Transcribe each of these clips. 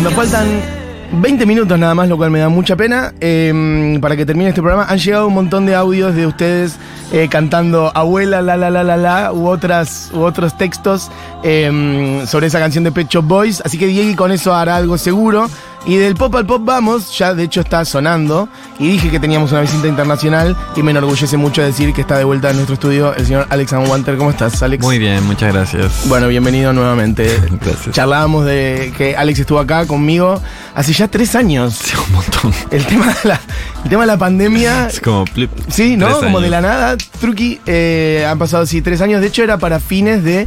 Cuando faltan 20 minutos nada más, lo cual me da mucha pena, eh, para que termine este programa, han llegado un montón de audios de ustedes eh, cantando Abuela, la la la la la, u, otras, u otros textos eh, sobre esa canción de Pet Shop Boys. Así que Diego con eso hará algo seguro. Y del pop al pop vamos, ya de hecho está sonando. Y dije que teníamos una visita internacional y me enorgullece mucho decir que está de vuelta en nuestro estudio el señor Alex Wanter. ¿Cómo estás, Alex? Muy bien, muchas gracias. Bueno, bienvenido nuevamente. Gracias. Charlábamos de que Alex estuvo acá conmigo hace ya tres años. Sí, un montón. El tema de la, el tema de la pandemia. Es como plip. Sí, ¿no? Como años. de la nada. Truqui, eh, han pasado así tres años. De hecho, era para fines de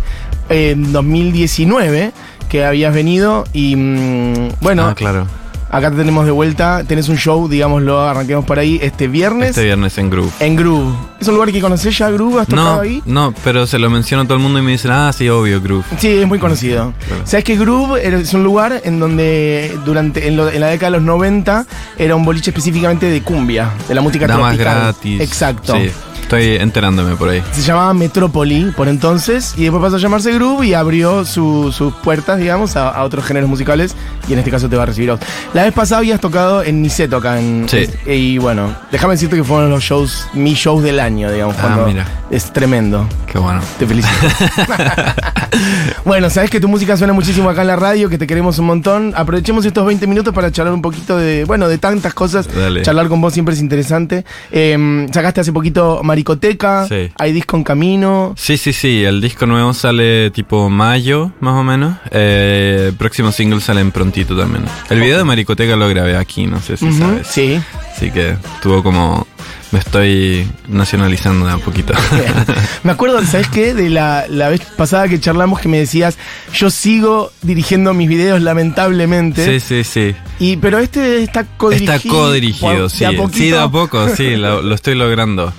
eh, 2019 que habías venido. Y mm, bueno, Ah, claro. acá te tenemos de vuelta. Tenés un show, digámoslo, arranquemos por ahí, este viernes Este viernes en Groove. en Groove. ¿Es un lugar que conocés ya, Groove? ¿Has tocado No, ahí? no, pero se lo menciono a todo el mundo y me dicen, ah, sí, obvio, Groove. Sí, es muy conocido. claro. ¿Sabes que Groove es un lugar en donde durante en, lo- en la década de los 90 era un boliche específicamente de cumbia, de la música Damas tropical? gratis. Exacto. Sí, estoy enterándome por ahí. Se llamaba Metrópoli por entonces y después pasó a llamarse Groove y abrió su- sus puertas, digamos, a, a otros géneros musicales y en este caso te va a recibir a vos. La vez pasada habías tocado en Niceto acá en... Sí. Y bueno, déjame decirte que fueron los shows, mis shows del año, digamos. Ah, mira. Es tremendo. Qué bueno. Te felicito. bueno, sabes que tu música suena muchísimo acá en la radio, que te queremos un montón. Aprovechemos estos 20 minutos para charlar un poquito de, bueno, de tantas cosas. Dale. Charlar con vos siempre es interesante. Eh, sacaste hace poquito Maricoteca, Sí. hay disco en camino. Sí, sí, sí, el disco nuevo sale tipo mayo, más o menos. Eh, el próximo single sale en prontito también. El video de Maricoteca lo grabé aquí, no sé si sabes. Sí. Así que tuvo como... Me estoy nacionalizando de a poquito. Me acuerdo, ¿sabes qué? De la, la vez pasada que charlamos que me decías, yo sigo dirigiendo mis videos lamentablemente. sí, sí, sí. Y, pero este está codirigido. Está codirigido, sí. a. Sí, de a poco, sí, lo, lo estoy logrando.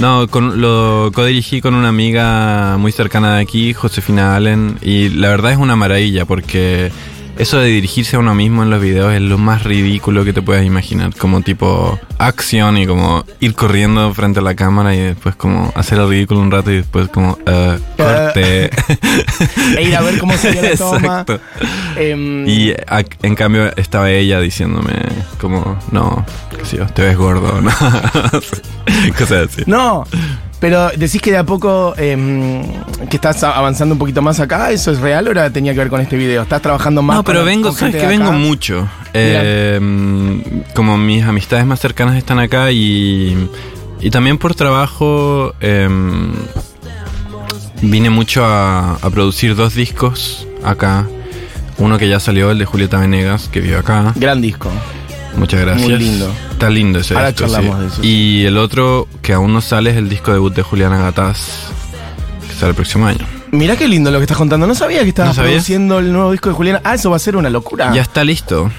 No, con, lo codirigí con una amiga muy cercana de aquí, Josefina Allen, y la verdad es una maravilla porque eso de dirigirse a uno mismo en los videos es lo más ridículo que te puedas imaginar. Como tipo acción y como ir corriendo frente a la cámara y después como hacer el ridículo un rato y después como eh, corte. E ir a ver cómo salía la toma. Exacto. Em, Y a- en cambio estaba ella diciéndome como, no, qué sé yo, te ves gordo, ¿no? Cosas así. No, pero decís que de a poco em, que estás avanzando un poquito más acá, ¿eso es real o era- tenía que ver con este video? ¿Estás trabajando más No, pero con- vengo, con sabes que vengo acá? mucho. Eh, como mis amistades más cercanas están acá y, y también por trabajo em, vine mucho a, a producir dos discos acá. Uno que ya salió, el de Julieta Venegas, que vive acá. Gran disco. Muchas gracias. Muy lindo. Está lindo ese Ahora disco. charlamos sí. de eso, Y el otro que aún no sale es el disco debut de Juliana Gataz, que sale el próximo año. Mirá qué lindo lo que estás contando. No sabía que estabas produciendo el nuevo disco de Juliana. Ah, eso va a ser una locura. Ya está listo.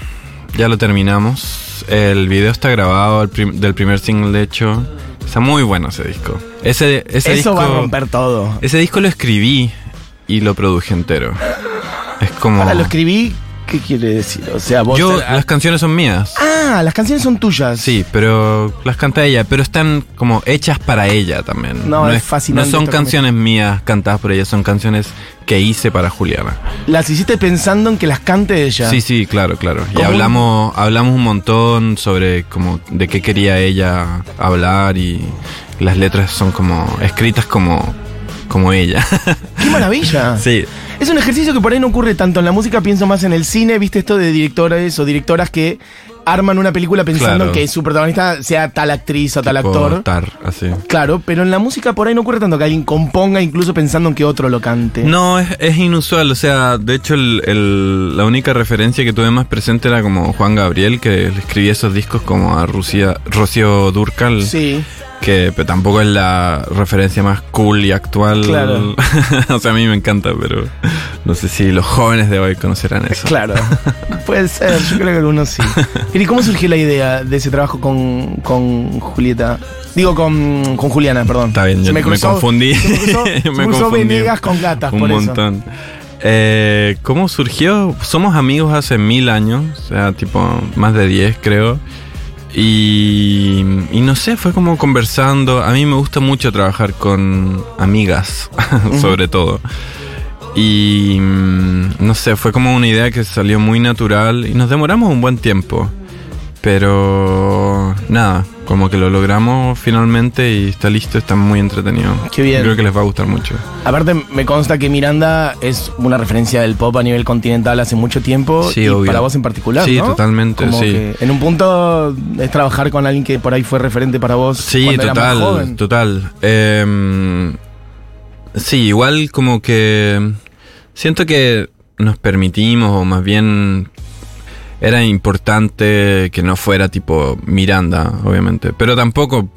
Ya lo terminamos. El video está grabado el prim- del primer single, de hecho. Está muy bueno ese disco. Ese, ese eso disco, va a romper todo. Ese disco lo escribí y lo produje entero. Es como. Ahora lo escribí, ¿qué quiere decir? O sea, vos. Yo, las canciones son mías. ah, las canciones son tuyas. Sí, pero las canta ella, pero están como hechas para ella también. No, es fascinante No son canciones mías cantadas por ella, son canciones que hice para Juliana. Las hiciste pensando en que las cante ella. Sí, sí, claro, claro. Y hablamos, hablamos un montón sobre como de qué quería ella hablar y las letras son como escritas como, como ella. ¡Qué maravilla! sí. Es un ejercicio que por ahí no ocurre tanto en la música, pienso más en el cine, viste esto de directores o directoras que arman una película pensando Claro. que su protagonista sea tal actriz o tal Tipo actor. Tar, así. Claro, pero en la música por ahí no ocurre tanto que alguien componga incluso pensando en que otro lo cante. No, es, es inusual, o sea, de hecho el, el- la única referencia que tuve más presente era como Juan Gabriel, que le escribía esos discos como a Rusia, Rocío Durcal, Sí. Que pero tampoco es la referencia más cool y actual. Claro. o sea, a mí me encanta, pero no sé si los jóvenes de hoy conocerán eso. Claro, puede ser, yo creo que algunos sí. ¿Y cómo surgió la idea de ese trabajo con, con Julieta? Digo, con, con Juliana, perdón. Está bien, yo me, confundí. se me cruzó, se me cruzó confundí. Venegas con gatas, Un por eso. montón. Eh, ¿Cómo surgió? Somos amigos hace mil años, o sea, tipo más de diez creo. Y, y no sé, fue como conversando. A mí me gusta mucho trabajar con amigas, sobre todo. Y mm, no sé, fue como una idea que salió muy natural y nos demoramos un buen tiempo. Pero nada, como que lo logramos finalmente y está listo, está muy entretenido. Qué bien. Creo que les va a gustar mucho. Aparte, me consta que Miranda es una referencia del pop a nivel continental hace mucho tiempo. Sí, y obvio. para vos en particular. Sí, ¿no? totalmente, Como sí. que en un punto es trabajar con alguien que por ahí fue referente para vos. Sí, cuando eras más total, joven. total. Eh, sí, igual como que siento que nos permitimos, o más bien era importante que no fuera tipo Miranda, obviamente. Pero tampoco,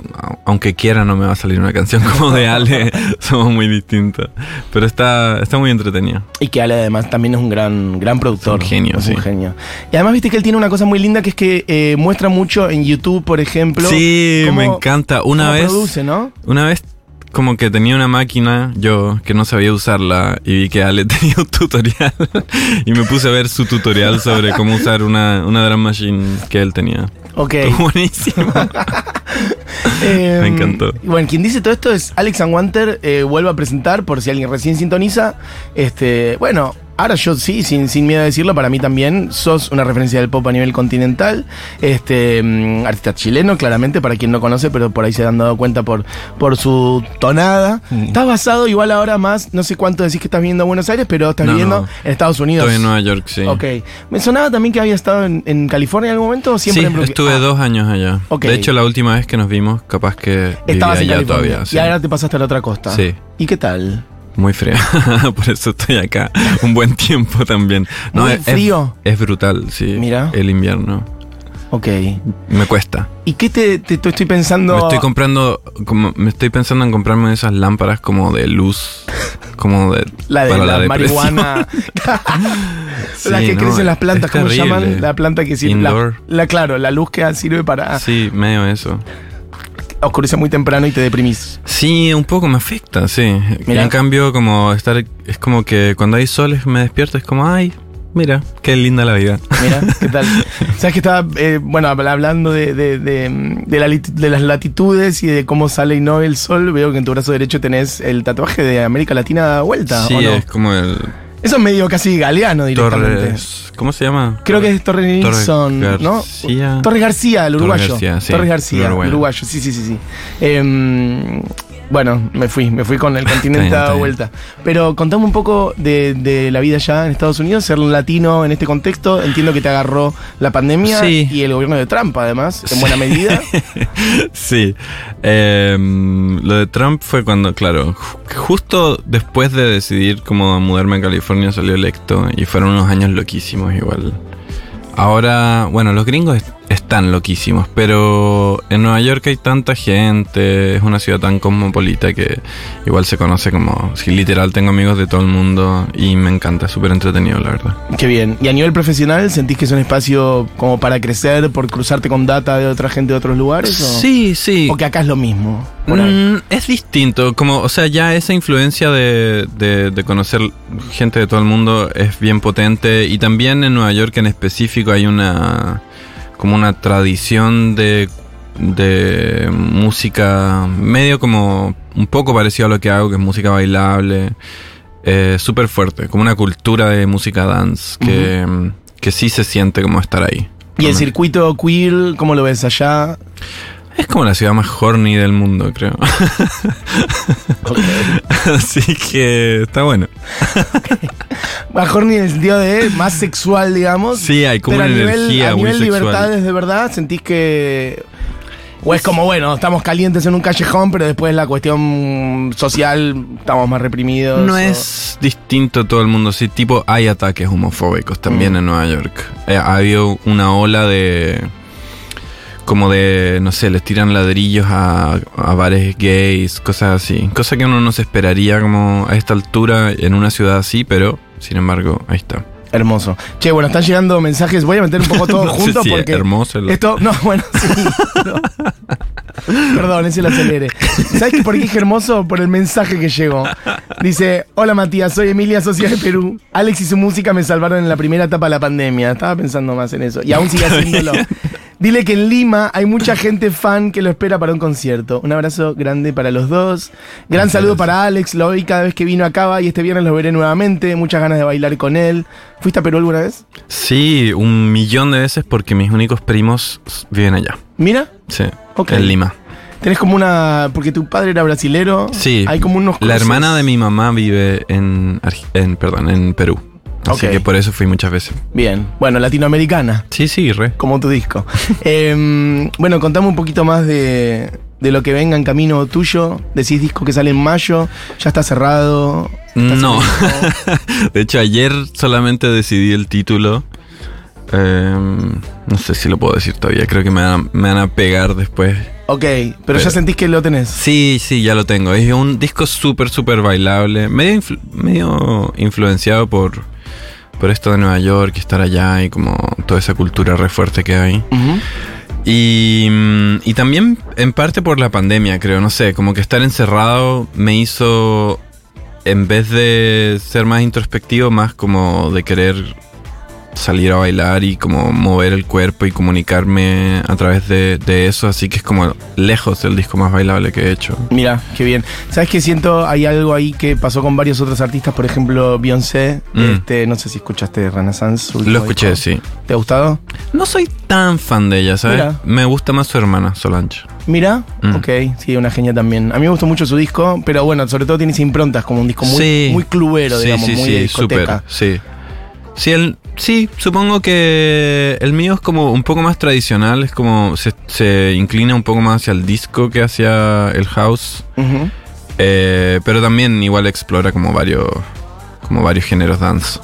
aunque quiera, no me va a salir una canción como de Ale. Somos muy distintos. Pero está, está muy entretenido. Y que Ale además también es un gran, gran productor. Es un genio, Es un sí. genio. Y además viste que él tiene una cosa muy linda que es que eh, muestra mucho en YouTube, por ejemplo. Sí, cómo- me encanta. Una cómo vez. produce, ¿no? Una vez como que tenía una máquina yo que no sabía usarla y vi que Ale tenía un tutorial y me puse a ver su tutorial sobre cómo usar una, una drum machine que él tenía. Ok. Estuvo buenísimo. Eh, Me encantó. y Bueno, quien dice todo esto es Alex Wanter. Eh, vuelvo a presentar por si alguien recién sintoniza. Este, bueno, ahora yo sí, sin, sin miedo a decirlo, para mí también sos una referencia del pop a nivel continental. Este, mm, artista chileno, claramente, para quien no conoce, pero por ahí se han dado cuenta por, por su tonada. Estás basado igual ahora más, no sé cuánto decís que estás viviendo en Buenos Aires, pero estás No, viviendo no. en Estados Unidos. Estoy en Nueva York, sí. Ok. Me sonaba también que había estado en, en California en algún momento o siempre sí, en Brooklyn? estuve Ah, dos años allá. Ok. De hecho, la última vez que nos vimos, capaz que Estabas en vivía allá California. todavía. sí. Y ahora te pasaste a la otra costa. Sí. ¿Y qué tal? Muy frío. Por eso estoy acá. Un buen tiempo también. Muy es, frío. Es, es brutal, sí. Mira. El invierno. Ok. Me cuesta. ¿Y qué te, te- te estoy pensando? Me estoy comprando, como, me estoy pensando en comprarme esas lámparas como de luz, como de la de para la, marihuana. Sí, la que no, crecen las plantas, ¿cómo se terrible. llaman? La planta que sirve. La, la- claro, la luz que sirve para Sí, medio eso. Oscurece muy temprano y te deprimís. Sí, un poco me afecta, sí. Y Mira. en cambio, como estar, es como que cuando hay sol me despierto, es como, ay, mira, qué linda la vida. Mira, ¿qué tal? Sabes que estaba, eh, bueno, habla- hablando de, de- de- de la lit- de las latitudes y de cómo sale y no el sol, veo que en tu brazo derecho tenés el tatuaje de América Latina vuelta, sí, ¿o no? es como el Eso es medio casi galeano directamente. Torres, ¿cómo se llama? Creo que es Torres Nilsson, ¿no? García. Torres García, el Torres uruguayo. García, sí, Torres García, el uruguayo. uruguayo. Sí, sí, sí, sí. Em, bueno, me fui, me fui con el continente a vuelta. Pero contame un poco de, de la vida allá en Estados Unidos, ser latino en este contexto. Entiendo que te agarró la pandemia Sí. y el gobierno de Trump, además, en buena medida. Sí. Em, lo de Trump fue cuando, claro, ju- justo después de decidir cómo mudarme a California salió electo y fueron unos años loquísimos igual. Ahora, bueno, los gringos están loquísimos, pero en Nueva York hay tanta gente, es una ciudad tan cosmopolita que igual se conoce como, sí, literal, tengo amigos de todo el mundo y me encanta, es súper entretenido, la verdad. Qué bien. ¿Y a nivel profesional sentís que es un espacio como para crecer, por cruzarte con data de otra gente de otros lugares? o- Sí, sí. ¿O que acá es lo mismo? Mm, es distinto, como, o sea, ya esa influencia de, de- de conocer gente de todo el mundo es bien potente y también en Nueva York en específico hay una como una tradición de, de música medio como un poco parecido a lo que hago, que es música bailable, eh, súper fuerte, como una cultura de música dance que, que sí se siente como estar ahí. ¿Y el circuito queer, cómo lo ves allá? Es como la ciudad más horny del mundo, creo. Así que está bueno. Mejor ni en el sentido de más sexual, digamos. Sí, hay como pero una a nivel, energía a muy nivel sexual. libertades de verdad, sentís que. O es como, bueno, estamos calientes en un callejón, pero después la cuestión social estamos más reprimidos. No o- es distinto todo el mundo. Sí, tipo, hay ataques homofóbicos también Mm. en Nueva York. Eh, ha habido una ola de. Como de, no sé, les tiran ladrillos a, a bares gays, cosas así. Cosa que uno no se esperaría como a esta altura en una ciudad así, pero sin embargo, ahí está. Hermoso. Che, bueno, están llegando mensajes. Voy a meter un poco todo No junto si es porque. hermoso el- Esto, no, bueno, sí. no. Perdón, ese lo acelere. ¿Sabes por qué dije hermoso? Por el mensaje que llegó. Dice: Hola Matías, soy Emilia, socia de Perú. Alex y su música me salvaron en la primera etapa de la pandemia. Estaba pensando más en eso. Y aún sigue haciéndolo. Dile que en Lima hay mucha gente fan que lo espera para un concierto. Un abrazo grande para los dos. Gran saludo para Alex. Lo vi cada vez que vino acá y este viernes lo veré nuevamente. Muchas ganas de bailar con él. ¿Fuiste a Perú alguna vez? Sí, un millón de veces porque mis únicos primos viven allá. Mira, Sí, Ok. en Lima. tenés como una. Porque tu padre era brasilero. Sí. Hay como unos. La cruces. hermana de mi mamá vive en, en perdón, en Perú. Así que por eso fui muchas veces. Bien. Bueno, latinoamericana. Sí, sí, re. como tu disco. Em, bueno, contame un poquito más de, de lo que venga en camino tuyo. Decís disco que sale en mayo, ya está cerrado. ¿Estás No. De hecho, ayer solamente decidí el título. Em, no sé si lo puedo decir todavía. Creo que me van a, me van a pegar después. ok, pero, ya sentís que lo tenés. Sí, sí, ya lo tengo. Es un disco súper, súper bailable. Medio, influ- medio influenciado por, por esto de Nueva York y estar allá y como toda esa cultura re fuerte que hay. Y, mm, y también en parte por la pandemia, creo, no sé, como que estar encerrado me hizo, en vez de ser más introspectivo, más como de querer salir a bailar y como mover el cuerpo y comunicarme a través de, de eso, así que es como lejos el disco más bailable que he hecho. Mira, qué bien. ¿Sabes qué siento? Hay algo ahí que pasó con varios otros artistas, por ejemplo, Beyoncé. Mm. Este, no sé si escuchaste Renaissance. Lo escuché, disco. sí. ¿Te ha gustado? No soy tan fan de ella, ¿sabes? Mira. Me gusta más su hermana, Solange. Mira, Mm. ok, sí, una genia también. A mí me gustó mucho su disco, pero bueno, sobre todo tiene esa impronta, es como un disco muy, Sí. muy clubero, digamos, sí, muy de discoteca. súper, sí. Sí, el, sí, supongo que el mío es como un poco más tradicional, es como se, se inclina un poco más hacia el disco que hacia el house, eh, pero también igual explora como varios, como varios géneros dance.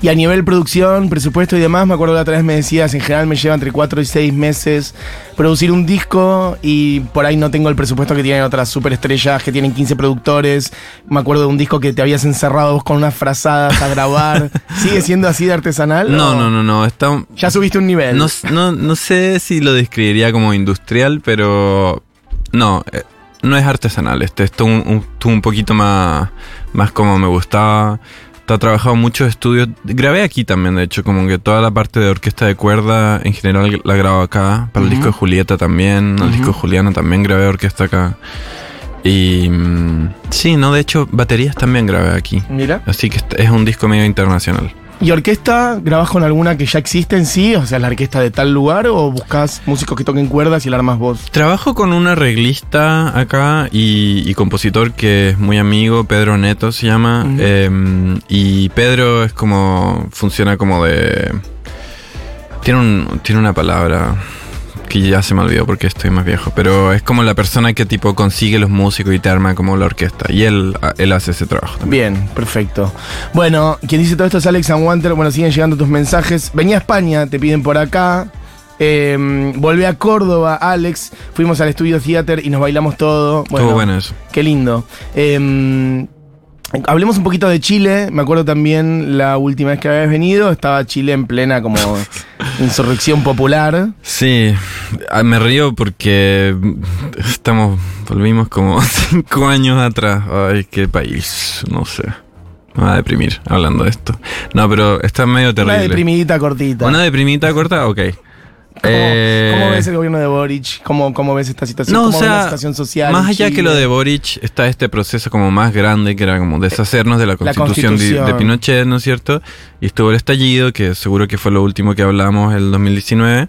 Y a nivel producción, presupuesto y demás, me acuerdo que la otra vez me decías, en general me lleva entre 4 y 6 meses producir un disco y por ahí no tengo el presupuesto que tienen otras superestrellas que tienen 15 productores. Me acuerdo de un disco que te habías encerrado vos con unas frazadas a grabar. ¿Sigue siendo así de artesanal? No, o no, no, no, está, Ya subiste un nivel. no, no, no sé si lo describiría como industrial, pero no, eh, no es artesanal. Este esto un, un poquito más, más como me gustaba. He trabajado muchos estudios. Grabé aquí también, de hecho, como que toda la parte de orquesta de cuerda en general la grabo acá. Para el Ujú. disco de Julieta también. El Ujú. disco de Juliana también grabé orquesta acá. Y mm, sí, no, de hecho, baterías también grabé aquí. Mira. Así que es un disco medio internacional. ¿Y orquesta grabás con alguna que ya existe en sí? O sea, la orquesta de tal lugar o buscas músicos que toquen cuerdas y la armas vos? Trabajo con un arreglista acá y, y compositor que es muy amigo, Pedro Neto se llama. Eh, y Pedro es como. funciona como de. Tiene, un, tiene una palabra que ya se me olvidó porque estoy más viejo. Pero es como la persona que tipo consigue los músicos y te arma como la orquesta. Y él, él hace ese trabajo también. Bien, perfecto. Bueno, quien dice todo esto es Alex and Wanter. Bueno, siguen llegando tus mensajes. Venía a España, te piden por acá. Eh, volví a Córdoba, Alex. Fuimos al estudio theater y nos bailamos todo. Bueno, Estuvo bueno eso. Qué lindo. Eh, hablemos un poquito de Chile. Me acuerdo también la última vez que habías venido. Estaba Chile en plena como insurrección popular. Sí, ah, me río porque estamos, volvimos como cinco años atrás. Ay, qué país, no sé. Me va a deprimir hablando de esto. No, pero está medio Una terrible. deprimidita cortita. ¿Una deprimita corta? Ok. ¿Cómo, Eh, cómo ves el gobierno de Boric? ¿Cómo, cómo ves esta situación? No, o ¿Cómo ves la situación social? más allá que lo de Boric, está este proceso como más grande que era como deshacernos de la La constitución, de-. Pinochet, ¿no es cierto? Y estuvo el estallido, que seguro que fue lo último que hablamos el 2019.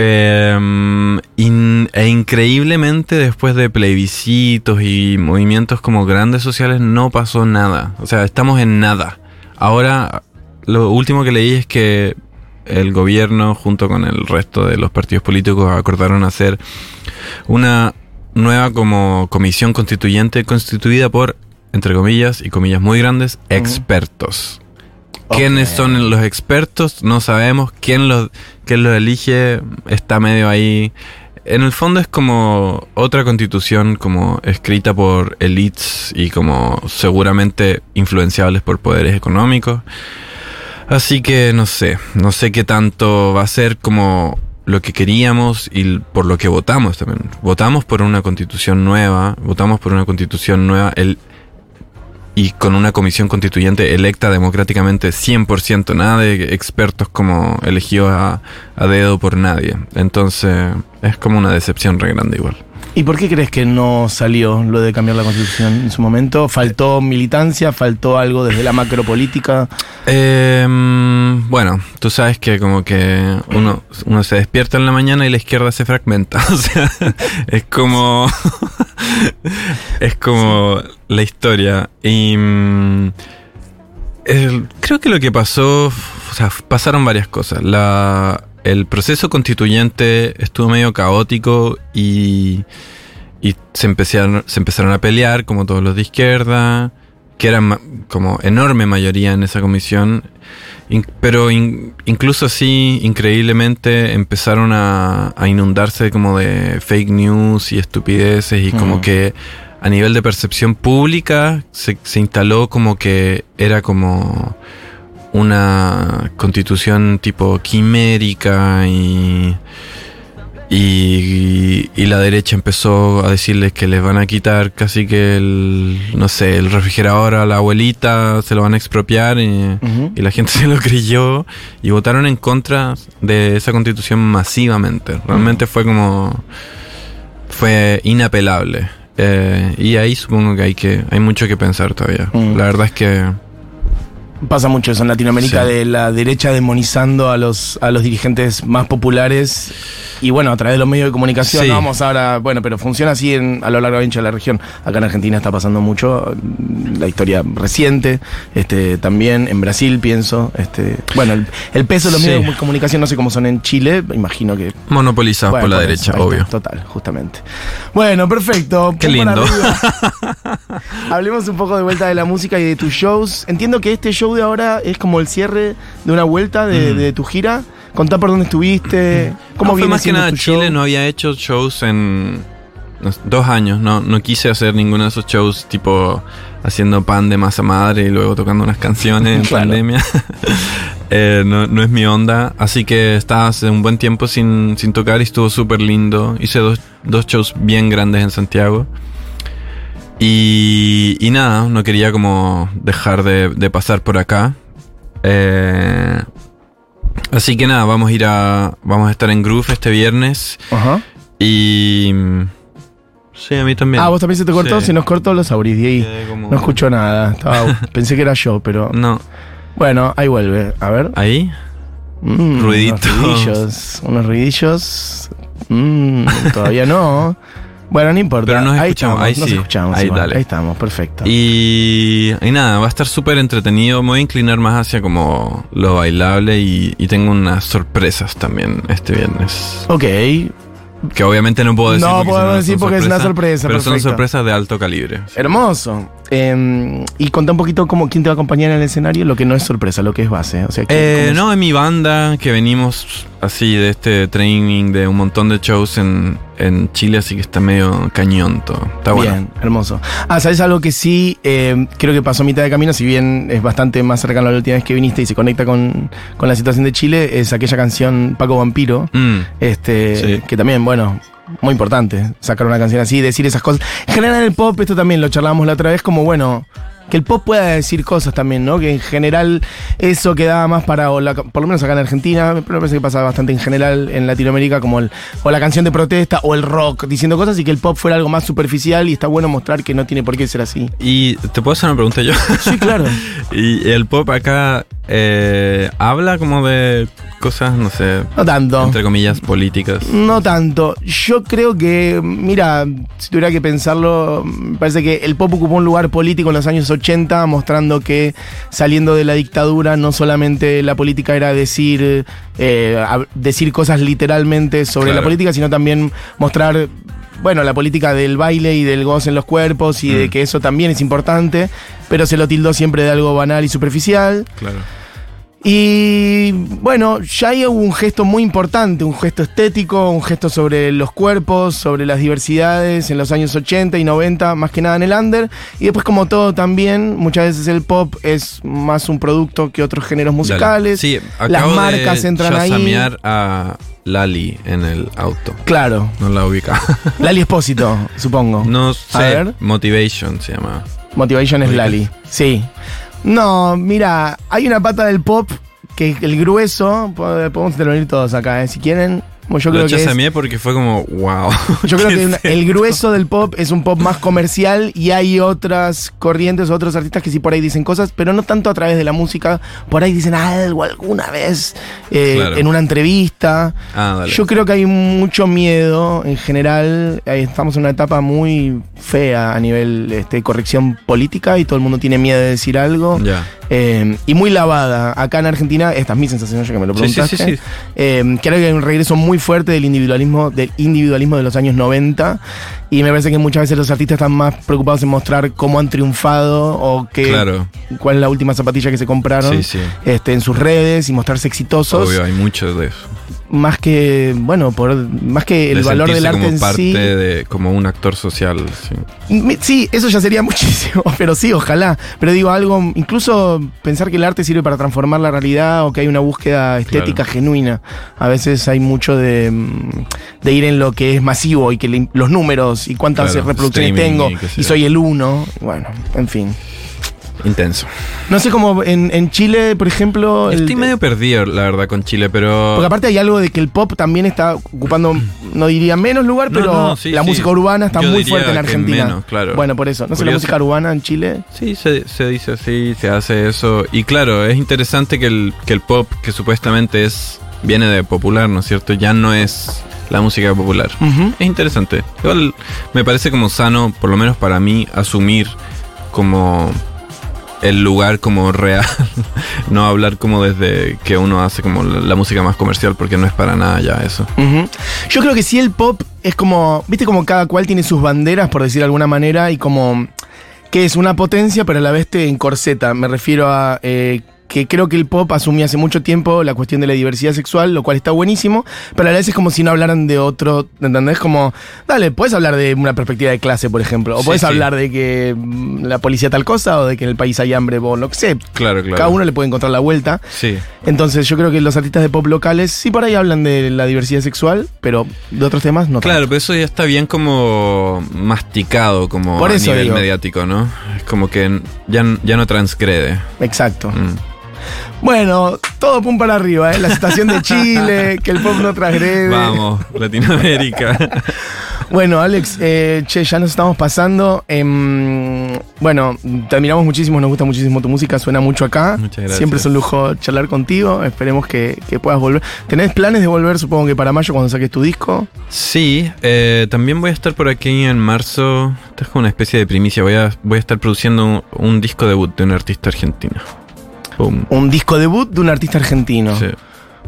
Eh, in- e increíblemente después de plebiscitos y movimientos como grandes sociales no pasó nada. O sea, estamos en nada. Ahora, lo último que leí es que el gobierno junto con el resto de los partidos políticos acordaron hacer una nueva como comisión constituyente constituida por, entre comillas y comillas muy grandes, expertos. ¿Quiénes son los expertos? No sabemos. ¿Quién los, quién los elige? Está medio ahí. En el fondo es como otra constitución como escrita por elites y como seguramente influenciables por poderes económicos. Así que no sé, no sé qué tanto va a ser como lo que queríamos y por lo que votamos también. Votamos por una constitución nueva, votamos por una constitución nueva. El, y con una comisión constituyente electa democráticamente 100%, nada de expertos como elegidos a, a dedo por nadie. Entonces es como una decepción re grande igual. ¿Y por qué crees que no salió lo de cambiar la constitución en su momento? ¿Faltó militancia? ¿Faltó algo desde la macropolítica? Eh, bueno, tú sabes que como que uno, uno se despierta en la mañana y la izquierda se fragmenta. O sea, es como. es como la historia. Y. mm, el- creo que lo que pasó. O sea, pasaron varias cosas. La, el proceso constituyente estuvo medio caótico y. Y se empezaron, se empezaron a pelear, como todos los de izquierda, que eran como enorme mayoría en esa comisión. Pero in- incluso así, increíblemente, empezaron a, a inundarse como de fake news y estupideces y como Mm. que a nivel de percepción pública se, se instaló como que era como una constitución tipo quimérica y, y, y la derecha empezó a decirles que les van a quitar casi que el, no sé, el refrigerador a la abuelita, se lo van a expropiar y, la gente se lo creyó y votaron en contra de esa constitución masivamente. Realmente fue como, fue inapelable. Eh, y ahí supongo que hay que, hay mucho que pensar todavía. La verdad es que Pasa mucho eso en Latinoamérica Sí. de la derecha demonizando a los, a los dirigentes más populares y bueno, a través de los medios de comunicación. Sí. no Vamos ahora, bueno, pero funciona así en- a lo largo de la región. Acá en Argentina está pasando mucho, la historia reciente, este, también en Brasil pienso, este, bueno, el, el peso de los Sí. medios de comunicación no sé cómo son en Chile, imagino que monopolizados bueno, por la por derecha, eso, obvio. está, Total, justamente. Bueno, perfecto. Qué lindo. Hablemos un poco de vuelta de la música y de tus shows. Entiendo que este show de ahora es como el cierre de una vuelta de, Mm. de tu gira. Contá por dónde estuviste, cómo No, fue más que nada Chile show. no había hecho shows en dos años. No, no quise hacer ninguno de esos shows tipo haciendo pan de masa madre y luego tocando unas canciones en Claro. pandemia. Eh, no, no es mi onda. Así que estaba hace un buen tiempo sin, sin tocar y estuvo súper lindo. Hice dos, dos shows bien grandes en Santiago. Y, y nada, no quería como dejar de, de pasar por acá. Eh, así que nada, vamos a ir a. Vamos a estar en Groove este viernes. Ajá. Y. Sí, a mí también. Ah, vos también se te cortó, Sí. se nos cortó los ahí. Quedé como- No escucho nada. Estaba- pensé que era yo, pero. No, Bueno, ahí vuelve. A ver. ahí. Mm, Ruiditos. Unos ruidillos. Unos ruidillos. Mm, todavía no. Bueno, no importa. Pero nos ahí escuchamos, estamos, ahí nos sí. escuchamos. Ahí dale. Ahí estamos, perfecto. Y, y nada, va a estar súper entretenido. Me voy a inclinar más hacia como lo bailable y, y tengo unas sorpresas también este viernes. Ok. Que obviamente no puedo decir. No son decir porque es una sorpresa, Pero son sorpresas de alto calibre. Hermoso. Eh, y contá un poquito cómo, quién te va a acompañar en el escenario, lo que no es sorpresa, lo que es base. O sea, ¿quién- Eh, no, en mi banda, que venimos así de este training de un montón de shows en, en Chile, así que está medio cañón todo. Está bueno. Bien, hermoso. Ah, ¿sabes algo que sí? eh, creo que pasó a mitad de camino, si bien es bastante más cercano a la última vez que viniste y se conecta con, con la situación de Chile, es aquella canción Paco Vampiro. Mm, Este, Sí. que también, bueno, muy importante sacar una canción así, decir esas cosas. En general el pop, esto también lo charlábamos la otra vez, como bueno, que el pop pueda decir cosas también, ¿no? Que en general eso quedaba más para, o la- por lo menos acá en Argentina, pero me parece que pasa bastante en general en Latinoamérica, como el, o la canción de protesta o el rock diciendo cosas y que el pop fuera algo más superficial y está bueno mostrar que no tiene por qué ser así. Y te puedo hacer una pregunta yo. Sí, claro. y el pop acá eh, habla como de cosas, no sé, No tanto. entre comillas, políticas. No tanto. Yo creo que, mira, si tuviera que pensarlo, me parece que el pop ocupó un lugar político en los años 80, mostrando que saliendo de la dictadura no solamente la política era decir, eh, decir cosas literalmente sobre Claro. la política, sino también mostrar, bueno, la política del baile y del goce en los cuerpos y de Mm. que eso también es importante, pero se lo tildó siempre de algo banal y superficial. Claro. Y bueno, ya ahí hubo un gesto muy importante, un gesto estético, un gesto sobre los cuerpos, sobre las diversidades en los años 80 y 90, más que nada en el under. Y después como todo también, muchas veces el pop es más un producto que otros géneros musicales. Sí, Las marcas de entran ahí. a Lali en el auto. Claro, No la ubica. Lali Espósito, supongo. no A sé. ver. Motivation se llama. Motivation es. Lali. Sí. No, mira, hay una pata del pop que el grueso, po- podemos intervenir todos acá, ¿eh? si quieren. Yo Lo creo que es, porque fue como, wow. yo creo ¿Qué que una- el grueso del pop es un pop más comercial y hay otras corrientes, otros artistas que sí por ahí dicen cosas, pero no tanto a través de la música. Por ahí dicen algo alguna vez eh, Claro. en una entrevista. Ah. Yo creo que hay mucho miedo en general. Estamos en una etapa muy fea a nivel este, corrección política y todo el mundo tiene miedo de decir algo. Ya. Eh, y muy lavada. Acá en Argentina, esta es mi sensación, ya que me lo Sí, sí, preguntaste. sí, sí. Eh, creo que hay un regreso muy fuerte del individualismo, del individualismo de los años 90. Y me parece que muchas veces los artistas están más preocupados en mostrar cómo han triunfado o Claro. cuál es la última zapatilla que se compraron. Este, en sus redes y mostrarse exitosos Obvio, hay mucho de eso. Más que bueno por más que el De valor del arte como en parte sí de, como un actor social. sí. Eso ya sería muchísimo pero sí ojalá pero digo algo incluso pensar que el arte sirve para transformar la realidad o que hay una búsqueda estética Claro. genuina a veces hay mucho de, mm, de ir en lo que es masivo y que le- los números y cuántas Claro, reproducciones tengo y soy el uno bueno en fin Intenso. no sé cómo en, en Chile por ejemplo el- Estoy medio perdido, la verdad, con Chile, pero. Porque aparte hay algo de que el pop también está ocupando, no diría menos lugar, No, pero no, sí, la sí. música urbana está Yo muy fuerte en Argentina. menos, claro. Bueno, por eso. No sé, la música urbana en Chile. Sí, se, se dice así, se hace eso. Y claro, es interesante que el, que el pop, que supuestamente es viene de popular, ¿no es cierto? Ya no es la música popular. Es interesante. Igual me parece como sano, por lo menos para mí, asumir como el lugar como real. no hablar como desde que uno hace como la, música más comercial, porque no es para nada ya eso. Yo creo que sí el pop es como, viste como cada cual tiene sus banderas, por decir de alguna manera, y como que es una potencia, pero a la vez te encorseta. Me refiero a eh, que creo que el pop asumía hace mucho tiempo la cuestión de la diversidad sexual, lo cual está buenísimo, pero a la vez es como si no hablaran de otro, ¿entendés? Como, dale, puedes hablar de una perspectiva de clase, por ejemplo, o Sí, puedes sí. hablar de que mm, la policía tal cosa, o de que en el país hay hambre, o lo que sé. Claro, claro. Cada uno le puede encontrar la vuelta. Sí. Entonces yo creo que los artistas de pop locales sí por ahí hablan de la diversidad sexual, pero de otros temas no Claro, tanto. pero eso ya está bien como masticado como Por a eso nivel digo. mediático, ¿no? Es como que ya, ya no transgrede. Exacto. Mm. Bueno, todo pum para arriba, ¿eh? La situación de Chile, que el pop no transgrede. Vamos, Latinoamérica. Bueno, Alex, eh, che, ya nos estamos pasando. Em, bueno, te admiramos muchísimo, nos gusta muchísimo tu música, suena mucho acá. Muchas gracias. Siempre es un lujo charlar contigo. Esperemos que, que puedas volver. ¿Tenés planes de volver, supongo que para mayo, cuando saques tu disco? Sí, eh, también voy a estar por aquí en marzo. Esto es como una especie de primicia. Voy a, voy a estar produciendo un, un disco debut de un artista argentino. Boom. Un disco debut de un artista argentino. Sí.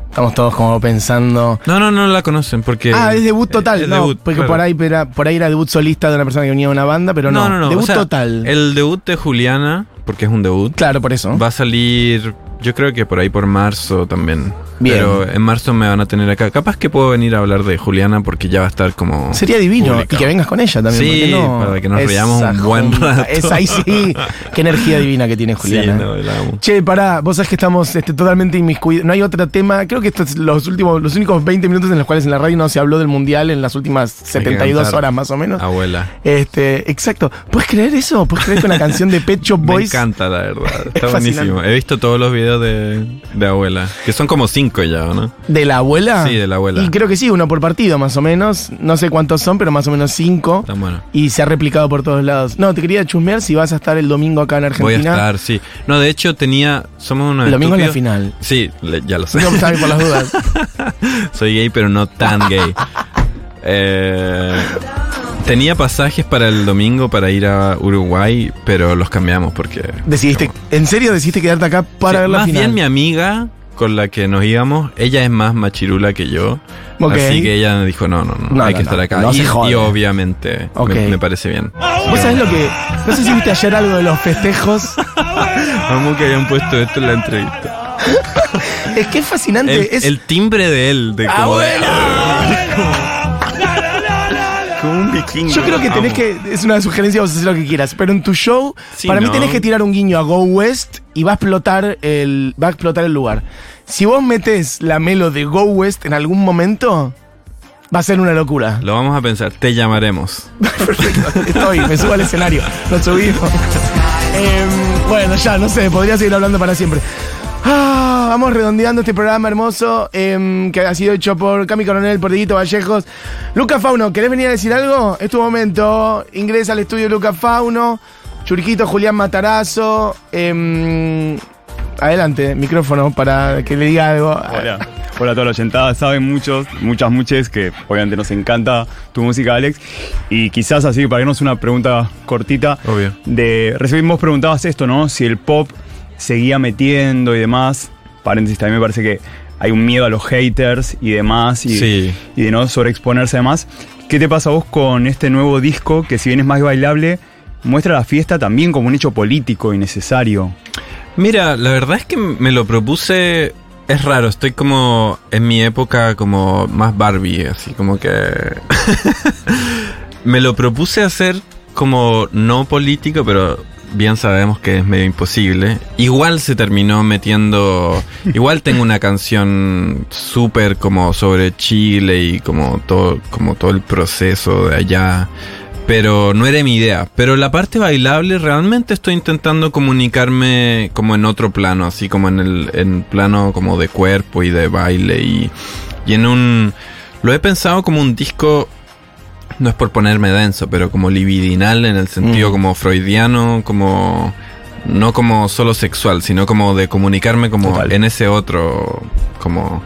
Estamos todos como pensando. No, no, no la conocen porque. Ah, es debut total. Eh, es no, debut, porque claro. por, ahí, era, por ahí era debut solista de una persona que venía de una banda, pero no. No, no, no. Debut o sea, total. El debut de Juliana, porque es un debut, Claro, por eso. va a salir, yo creo que por ahí por marzo también. Bien. Pero en marzo me van a tener acá. Capaz que puedo venir a hablar de Juliana porque ya va a estar como. Sería divino. Y que vengas con ella también. Sí, ¿por qué no? para que nos riamos un buen rato. Esa ahí sí. Qué energía divina que tiene Sí, Juliana. no, la amo. Che, pará, vos sabés que estamos este, totalmente inmiscuidos. No hay otro tema. Creo que estos los últimos, los únicos 20 minutos en los cuales en la radio no se habló del mundial en las últimas Hay que 72 cantar. horas más o menos. Abuela. Este, exacto. ¿Puedes creer eso? ¿Puedes creer que una canción de Pet Shop Boys? Encanta, la verdad. Está Es buenísimo. He visto todos los videos de, de abuela. Que son como cinco ya, ¿o ¿no? ¿De la abuela? Sí, de la abuela. Y creo que sí, uno por partido más o menos. No sé cuántos son, pero más o menos cinco. Están buenos. Y se ha replicado por todos lados. No, te quería chusmear si vas a estar el domingo acá en Argentina. Voy a estar, sí. No, de hecho tenía. Somos unos El domingo es la final. Sí, le- ya lo sé. No sabes por las dudas. Soy gay, pero no tan gay. Eh, tenía pasajes para el domingo para ir a Uruguay, pero los cambiamos porque. Decidiste, ¿en serio decidiste quedarte acá para Sí, ver la más final? bien mi amiga con la que nos íbamos, ella es más machirula que yo. Así que ella dijo, no, no, no, No, hay no, que estar acá. no y, obviamente me, me parece bien. ¿Vos sabés lo que.? No sé si viste ayer algo de los festejos. Vamos que hayan puesto esto en la entrevista. es que es fascinante. El, es. el timbre de él, de como de- como vikingo. Yo creo que tenés Amo. que. Es una sugerencia, vos haces lo que quieras. Pero en tu show, Sí, para mí ¿no? tenés que tirar un guiño a Go West y va a explotar el. Va a explotar el lugar. Si vos metes la melo de Go West en algún momento, va a ser una locura. Lo vamos a pensar, te llamaremos. Perfecto. Estoy, me subo al escenario. Nos subimos. Em, bueno, ya, no sé, podría seguir hablando para siempre. Ah, vamos redondeando este programa hermoso em, que ha sido hecho por Cami Coronel, por Dieguito Vallejos. Lucas Fauno, ¿querés venir a decir algo? Es tu momento. Ingresa al estudio Lucas Fauno. Churquito Julián Matarazo. em, adelante, micrófono para que le diga algo. Hola. Hola a todos los oyentadas. Saben muchos, muchas, muchas que obviamente nos encanta tu música, Alex. Y quizás así, para irnos una pregunta cortita. Obvio. De, recibimos preguntabas esto, ¿no? Si el pop seguía metiendo y demás. Paréntesis, también me parece que hay un miedo a los haters y demás. Y, Sí. y de no sobreexponerse además. ¿Qué te pasa a vos con este nuevo disco que si bien es más bailable, muestra la fiesta también como un hecho político y necesario? Mira, la verdad es que me lo propuse. Es raro, estoy como en mi época como más Barbie, así como que... me lo propuse hacer como no político, pero bien sabemos que es medio imposible. Igual se terminó metiendo... Igual tengo una canción súper como sobre Chile y como todo, como todo el proceso de allá. Pero no era mi idea. Pero la parte bailable realmente estoy intentando comunicarme como en otro plano, así como en el en plano como de cuerpo y de baile y, y en un... Lo he pensado como un disco, no es por ponerme denso, pero como libidinal en el sentido Mm. como freudiano, como... No como solo sexual, sino como de comunicarme como Total. en ese otro, como...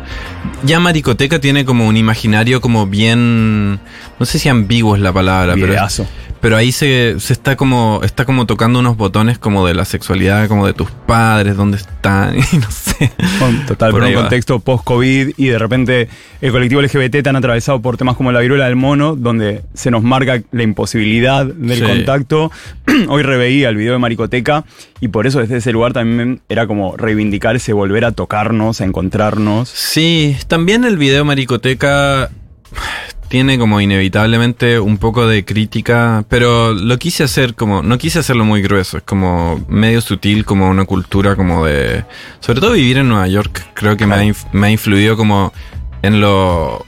Ya Maricoteca tiene como un imaginario como bien... No sé si ambiguo es la palabra, pero... Videazo. Pero ahí se, se está como está como tocando unos botones como de la sexualidad, como de tus padres, dónde están, y no sé. Total, Por pero en un va. contexto post-COVID y de repente el colectivo LGBT tan atravesado por temas como la viruela del mono, donde se nos marca la imposibilidad del Sí. contacto. Hoy reveía el video de Maricoteca y por eso desde ese lugar también era como reivindicar ese volver a tocarnos, a encontrarnos. Sí, también el video Maricoteca tiene como inevitablemente un poco de crítica, pero lo quise hacer como, no quise hacerlo muy grueso, es como medio sutil, como una cultura como de, sobre todo vivir en Nueva York, creo que me, ha, me ha influido como en lo,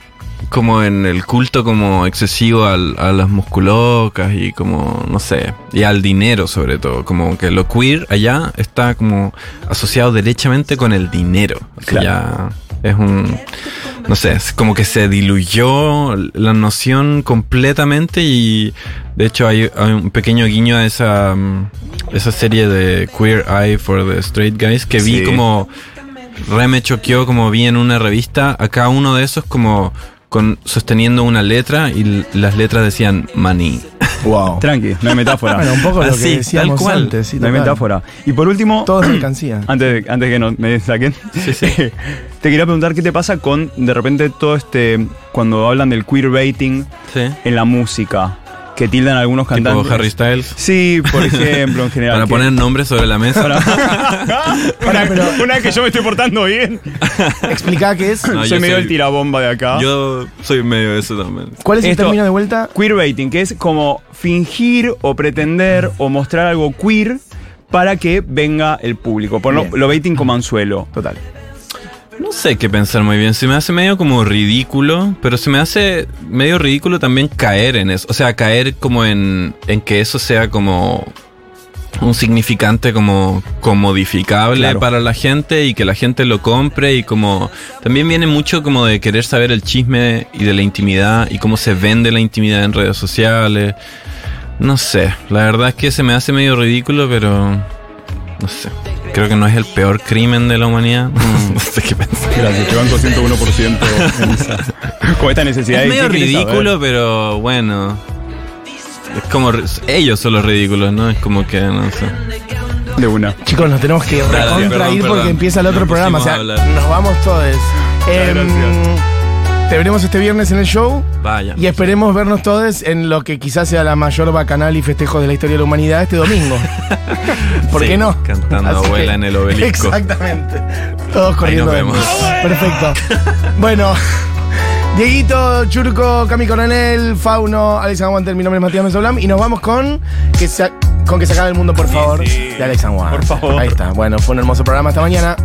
como en el culto como excesivo al- a las musculocas y como, no sé, y al dinero sobre todo, como que lo queer allá está como asociado derechamente con el dinero. Claro. ya es un, no sé, es como que se diluyó la noción completamente y de hecho hay, hay un pequeño guiño a esa, mm, esa serie de Queer Eye for the Straight Guys que vi Sí. como re me choqueó como vi en una revista a cada uno de esos como con sosteniendo una letra y las letras decían money. Wow. Tranqui, no hay metáfora. Bueno, un poco lo Así, que decíamos tal cual. antes. Sí, no hay total. metáfora. Y por último, Todo es mercancía. antes de, antes que no me saquen, te quería preguntar qué te pasa con de repente todo este, cuando hablan del queerbaiting Sí. en la música, que tildan algunos Tipo cantantes. Harry Styles. Sí, por ejemplo, en general. Para que- poner nombres sobre la mesa. una, una vez que yo me estoy portando bien. Explica qué es. No, soy yo medio soy- el tirabomba de acá. Yo soy medio de eso también. ¿Cuál es el término de vuelta? Queerbaiting, que es como fingir o pretender o mostrar algo queer para que venga el público. Por lo, lo baiting como anzuelo. Total. No sé qué pensar muy bien. Se me hace medio como ridículo, pero se me hace medio ridículo también caer en eso. O sea, caer como en, en que eso sea como un significante como comodificable Claro. para la gente y que la gente lo compre y como también viene mucho como de querer saber el chisme y de la intimidad y cómo se vende la intimidad en redes sociales. No sé, la verdad es que se me hace medio ridículo, pero no sé. Creo que no es el peor crimen de la humanidad. no sé qué pensar. Gracias, te banco 101% en esa. Con esta necesidad Es medio ¿qué quieres ridículo, saber? pero bueno. Es como. Ellos son los ridículos, ¿no? Es como que, no sé. De una. Chicos, nos tenemos que Dale, recontra perdón, ir porque empieza el otro Nos programa. O sea, nos vamos todos. Em, gracias. Te veremos este viernes en el show Vaya. y esperemos vernos todos en lo que quizás sea la mayor bacanal y festejo de la historia de la humanidad este domingo. ¿Por Sí, qué no? cantando Así abuela que- en el obelisco. Exactamente. Todos corriendo. nos vemos. Perfecto. Bueno. Dieguito, Churco, Cami Coronel, Fauno, Alex Aguante, mi nombre es Matías Mesoblam y nos vamos con que se, con que se acabe el mundo, por favor, de Alex Aguante. por favor. Ahí está. Bueno, fue un hermoso programa esta mañana.